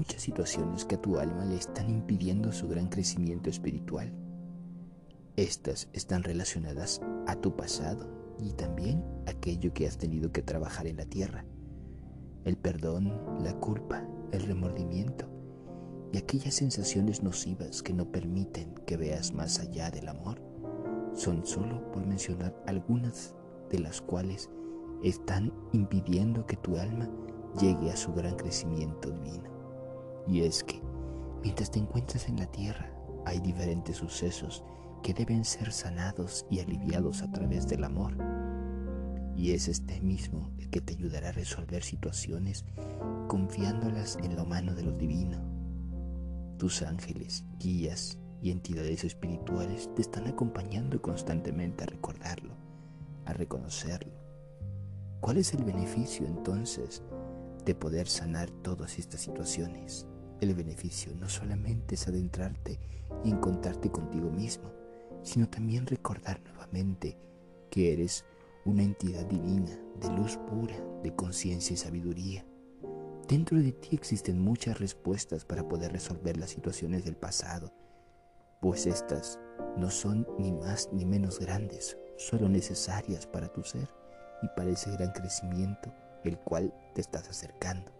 muchas situaciones que a tu alma le están impidiendo su gran crecimiento espiritual. Estas están relacionadas a tu pasado y también aquello que has tenido que trabajar en la tierra. El perdón, la culpa, el remordimiento y aquellas sensaciones nocivas que no permiten que veas más allá del amor son solo por mencionar algunas de las cuales están impidiendo que tu alma llegue a su gran crecimiento divino. Y es que, mientras te encuentras en la tierra, hay diferentes sucesos que deben ser sanados y aliviados a través del amor. Y es este mismo el que te ayudará a resolver situaciones confiándolas en la mano de lo divino. Tus ángeles, guías y entidades espirituales te están acompañando constantemente a recordarlo, a reconocerlo. ¿Cuál es el beneficio entonces de poder sanar todas estas situaciones? El beneficio no solamente es adentrarte y encontrarte contigo mismo, sino también recordar nuevamente que eres una entidad divina, de luz pura, de conciencia y sabiduría. Dentro de ti existen muchas respuestas para poder resolver las situaciones del pasado, pues estas no son ni más ni menos grandes, solo necesarias para tu ser y para ese gran crecimiento el cual te estás acercando.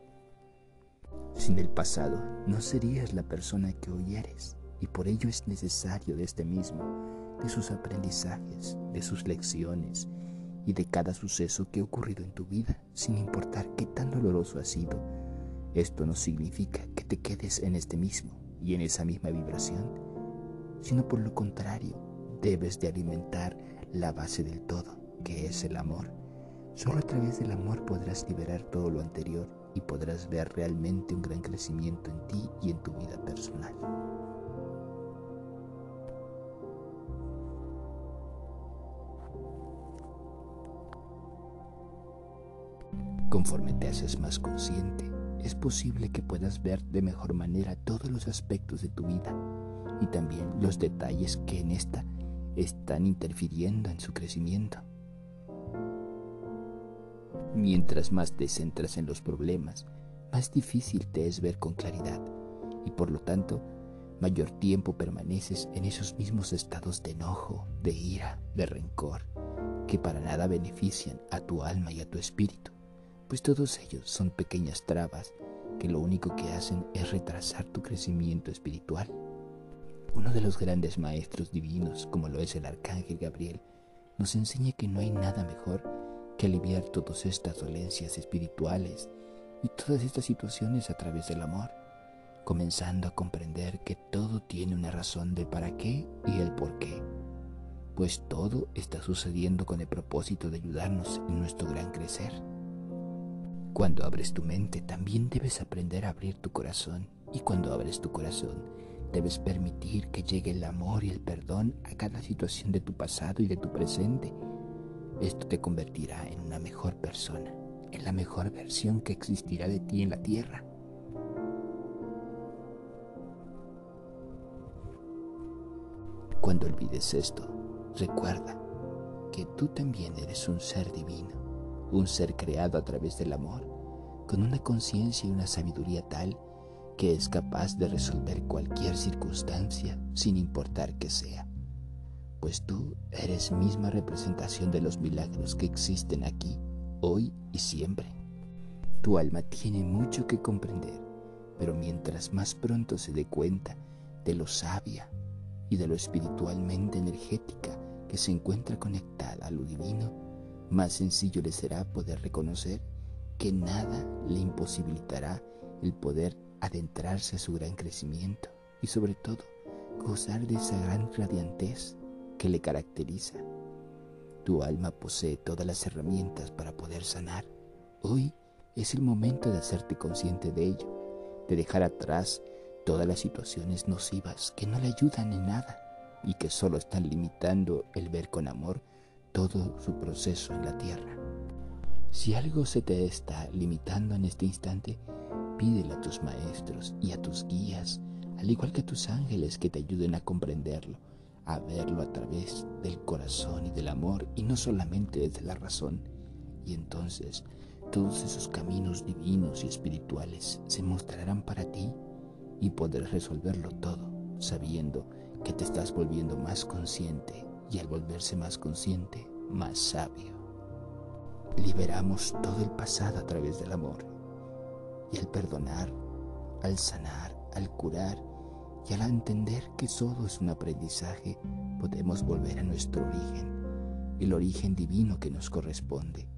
Sin el pasado no serías la persona que hoy eres y por ello es necesario de este mismo, de sus aprendizajes, de sus lecciones y de cada suceso que ha ocurrido en tu vida, sin importar qué tan doloroso ha sido. Esto no significa que te quedes en este mismo y en esa misma vibración, sino por lo contrario, debes de alimentar la base del todo, que es el amor. Solo a través del amor podrás liberar todo lo anterior y podrás ver realmente un gran crecimiento en ti y en tu vida personal. Conforme te haces más consciente, es posible que puedas ver de mejor manera todos los aspectos de tu vida y también los detalles que en esta están interfiriendo en su crecimiento. Mientras más te centras en los problemas, más difícil te es ver con claridad y por lo tanto mayor tiempo permaneces en esos mismos estados de enojo, de ira, de rencor, que para nada benefician a tu alma y a tu espíritu pues todos ellos son pequeñas trabas que lo único que hacen es retrasar tu crecimiento espiritual. Uno de los grandes maestros divinos, como lo es el arcángel Gabriel, nos enseña que no hay nada mejor que aliviar todas estas dolencias espirituales y todas estas situaciones a través del amor, comenzando a comprender que todo tiene una razón de para qué y el por qué, pues todo está sucediendo con el propósito de ayudarnos en nuestro gran crecer. Cuando abres tu mente, también debes aprender a abrir tu corazón. Y cuando abres tu corazón, debes permitir que llegue el amor y el perdón a cada situación de tu pasado y de tu presente. Esto te convertirá en una mejor persona, en la mejor versión que existirá de ti en la tierra. Cuando olvides esto, recuerda que tú también eres un ser divino un ser creado a través del amor, con una conciencia y una sabiduría tal que es capaz de resolver cualquier circunstancia sin importar que sea. Pues tú eres misma representación de los milagros que existen aquí, hoy y siempre. Tu alma tiene mucho que comprender, pero mientras más pronto se dé cuenta de lo sabia y de lo espiritualmente energética que se encuentra conectada a lo divino, más sencillo le será poder reconocer que nada le imposibilitará el poder adentrarse a su gran crecimiento y sobre todo gozar de esa gran radiantez que le caracteriza. Tu alma posee todas las herramientas para poder sanar. Hoy es el momento de hacerte consciente de ello, de dejar atrás todas las situaciones nocivas que no le ayudan en nada y que solo están limitando el ver con amor todo su proceso en la tierra. Si algo se te está limitando en este instante, pídele a tus maestros y a tus guías, al igual que a tus ángeles que te ayuden a comprenderlo, a verlo a través del corazón y del amor y no solamente desde la razón. Y entonces todos esos caminos divinos y espirituales se mostrarán para ti y podrás resolverlo todo, sabiendo que te estás volviendo más consciente y al volverse más consciente, más sabio. Liberamos todo el pasado a través del amor y al perdonar, al sanar, al curar y al entender que todo es un aprendizaje, podemos volver a nuestro origen, el origen divino que nos corresponde,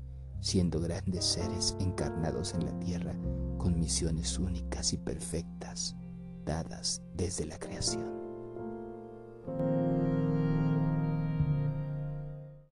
siendo grandes seres encarnados en la tierra con misiones únicas y perfectas dadas desde la creación.